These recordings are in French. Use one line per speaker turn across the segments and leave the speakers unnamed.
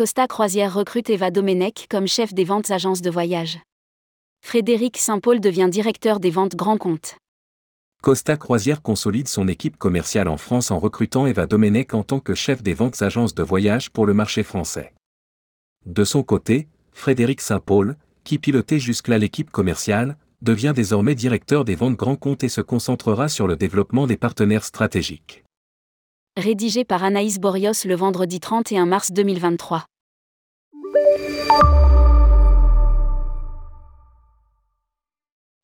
Costa Croisière recrute Eva Domenech comme chef des ventes agences de voyage. Frédéric Saint-Paul devient directeur des ventes grand compte.
Costa Croisière consolide son équipe commerciale en France en recrutant Eva Domenech en tant que chef des ventes agences de voyage pour le marché français. De son côté, Frédéric Saint-Paul, qui pilotait jusque-là l'équipe commerciale, devient désormais directeur des ventes grand compte et se concentrera sur le développement des partenaires stratégiques.
Rédigé par Anaïs Borios le vendredi 31 mars 2023.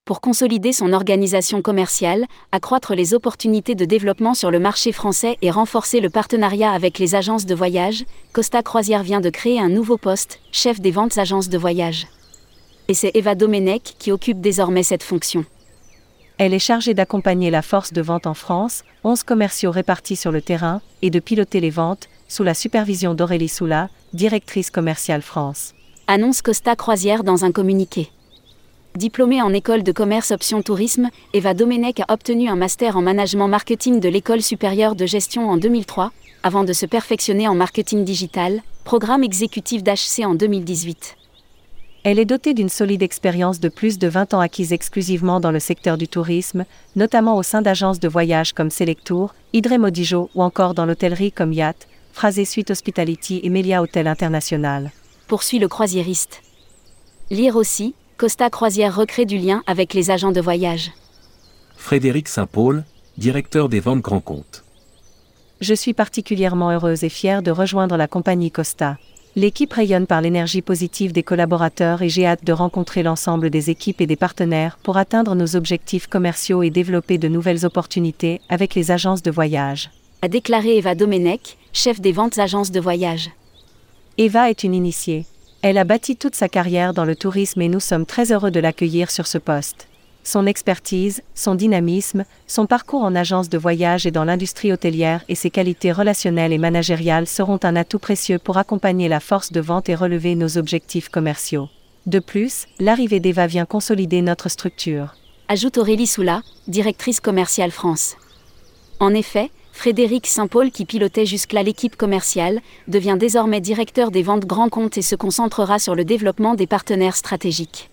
Pour consolider son organisation commerciale, accroître les opportunités de développement sur le marché français et renforcer le partenariat avec les agences de voyage, Costa Croisière vient de créer un nouveau poste, chef des ventes agences de voyage. Et c'est Eva Domenech qui occupe désormais cette fonction.
Elle est chargée d'accompagner la force de vente en France, 11 commerciaux répartis sur le terrain, et de piloter les ventes, sous la supervision d'Aurélie Soula, directrice commerciale France.
Annonce Costa Croisière dans un communiqué. Diplômée en école de commerce option tourisme, Eva Domenech a obtenu un master en management marketing de l'école supérieure de gestion en 2003, avant de se perfectionner en marketing digital, programme exécutif d'HC en 2018.
Elle est dotée d'une solide expérience de plus de 20 ans acquise exclusivement dans le secteur du tourisme, notamment au sein d'agences de voyage comme Selectour, Idré Modijo ou encore dans l'hôtellerie comme Yacht, Phrasé Suite Hospitality et Melia Hotel International.
Poursuit le croisiériste. Lire aussi, Costa Croisière recrée du lien avec les agents de voyage.
Frédéric Saint-Paul, directeur des ventes grand compte.
Je suis particulièrement heureuse et fière de rejoindre la compagnie Costa. L'équipe rayonne par l'énergie positive des collaborateurs et j'ai hâte de rencontrer l'ensemble des équipes et des partenaires pour atteindre nos objectifs commerciaux et développer de nouvelles opportunités avec les agences de voyage.
A déclaré Eva Domenech, chef des ventes agences de voyage.
Eva est une initiée. Elle a bâti toute sa carrière dans le tourisme et nous sommes très heureux de l'accueillir sur ce poste son expertise, son dynamisme, son parcours en agence de voyage et dans l'industrie hôtelière et ses qualités relationnelles et managériales seront un atout précieux pour accompagner la force de vente et relever nos objectifs commerciaux. De plus, l'arrivée d'Eva vient consolider notre structure.
Ajoute Aurélie Soula, directrice commerciale France. En effet, Frédéric Saint-Paul, qui pilotait jusque-là l'équipe commerciale, devient désormais directeur des ventes grands comptes et se concentrera sur le développement des partenaires stratégiques.